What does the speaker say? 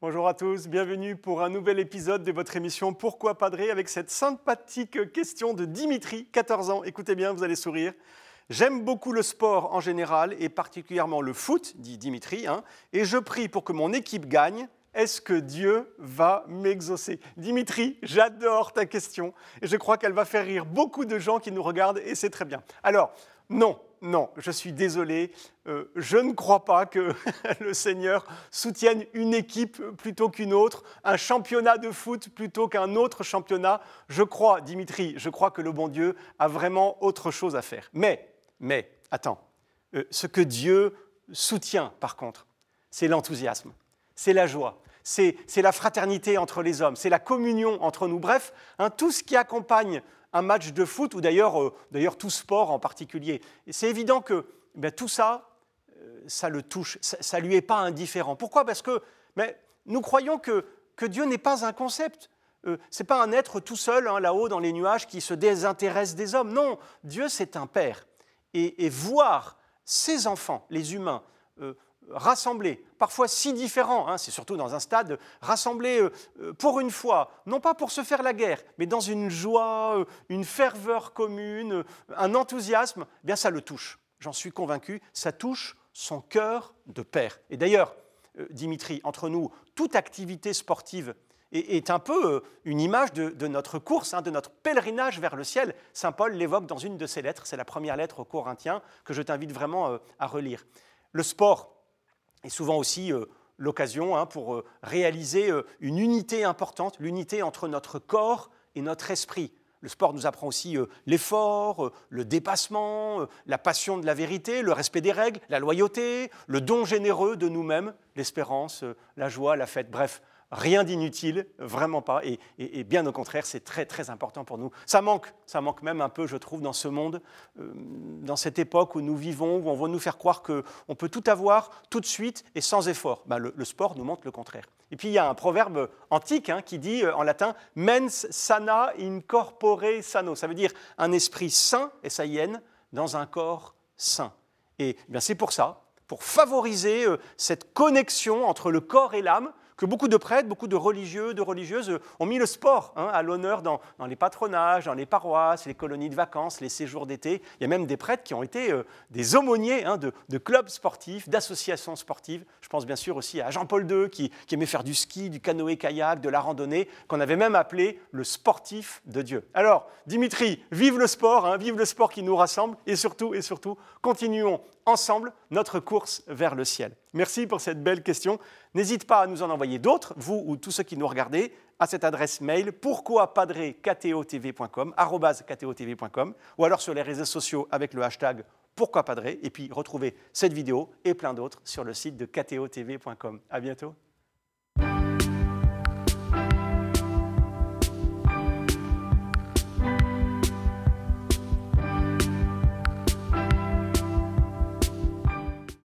Bonjour à tous, bienvenue pour un nouvel épisode de votre émission Pourquoi Padré avec cette sympathique question de Dimitri, 14 ans. Écoutez bien, vous allez sourire. J'aime beaucoup le sport en général et particulièrement le foot, dit Dimitri, hein, et je prie pour que mon équipe gagne. Est-ce que Dieu va m'exaucer? Dimitri, j'adore ta question et je crois qu'elle va faire rire beaucoup de gens qui nous regardent et c'est très bien. Alors, non, non, je suis désolé, euh, je ne crois pas que le Seigneur soutienne une équipe plutôt qu'une autre, un championnat de foot plutôt qu'un autre championnat. Je crois, Dimitri, je crois que le bon Dieu a vraiment autre chose à faire. Mais, mais, attends, euh, ce que Dieu soutient, par contre, c'est l'enthousiasme, c'est la joie, c'est la fraternité entre les hommes, c'est la communion entre nous. Bref, hein, tout ce qui accompagne un match de foot, ou d'ailleurs euh, tout sport en particulier. C'est évident que ben, tout ça, euh, ça le touche, ça ne lui est pas indifférent. Pourquoi? Parce que nous croyons que, Dieu n'est pas un concept. Euh, Ce n'est pas un être tout seul, hein, là-haut dans les nuages, qui se désintéresse des hommes. Non, Dieu, c'est un Père. Et, et, voir ses enfants, les humains, rassemblés, parfois si différents, hein, c'est surtout dans un stade, rassemblés euh, euh, pour une fois, non pas pour se faire la guerre, mais dans une joie, euh, une ferveur commune, un enthousiasme, eh bien ça le touche. J'en suis convaincu, ça touche son cœur de père. Et d'ailleurs, Dimitri, entre nous, toute activité sportive est, un peu une image de, notre course, hein, de notre pèlerinage vers le ciel. Saint Paul l'évoque dans une de ses lettres, c'est la première lettre aux Corinthiens que je t'invite vraiment à relire. Le sport, et souvent aussi euh, l'occasion hein, pour euh, réaliser euh, une unité importante, l'unité entre notre corps et notre esprit. Le sport nous apprend aussi l'effort, le dépassement, la passion de la vérité, le respect des règles, la loyauté, le don généreux de nous-mêmes, l'espérance, la joie, la fête, bref, rien d'inutile, vraiment pas, et, bien au contraire, c'est très très important pour nous. Ça manque, ça manque même un peu, je trouve, dans ce monde, euh, dans cette époque où nous vivons, où on veut nous faire croire qu'on peut tout avoir tout de suite et sans effort. Ben, le, sport nous montre le contraire. Et puis il y a un proverbe antique hein, qui dit euh, en latin mens sana in corpore sano, ça veut dire un esprit sain, S-A-I-N, dans un corps sain. Et eh c'est pour ça, pour favoriser euh, cette connexion entre le corps et l'âme, que beaucoup de prêtres, beaucoup de religieux, de religieuses ont mis le sport hein, à l'honneur dans, les patronages, dans les paroisses, les colonies de vacances, les séjours d'été. Il y a même des prêtres qui ont été euh, des aumôniers hein, de, clubs sportifs, d'associations sportives. Je pense bien sûr aussi à Jean-Paul II qui, aimait faire du ski, du canoë-kayak, de la randonnée, qu'on avait même appelé le sportif de Dieu. Alors, Dimitri, vive le sport, hein, vive le sport qui nous rassemble et surtout, et surtout, continuons ensemble notre course vers le ciel. Merci pour cette belle question. N'hésite pas à nous en envoyer d'autres, vous ou tous ceux qui nous regardez, à cette adresse mail pourquoipadré.com, ou alors sur les réseaux sociaux avec le hashtag pourquoipadré, et puis retrouvez cette vidéo et plein d'autres sur le site de ktotv.com. À bientôt.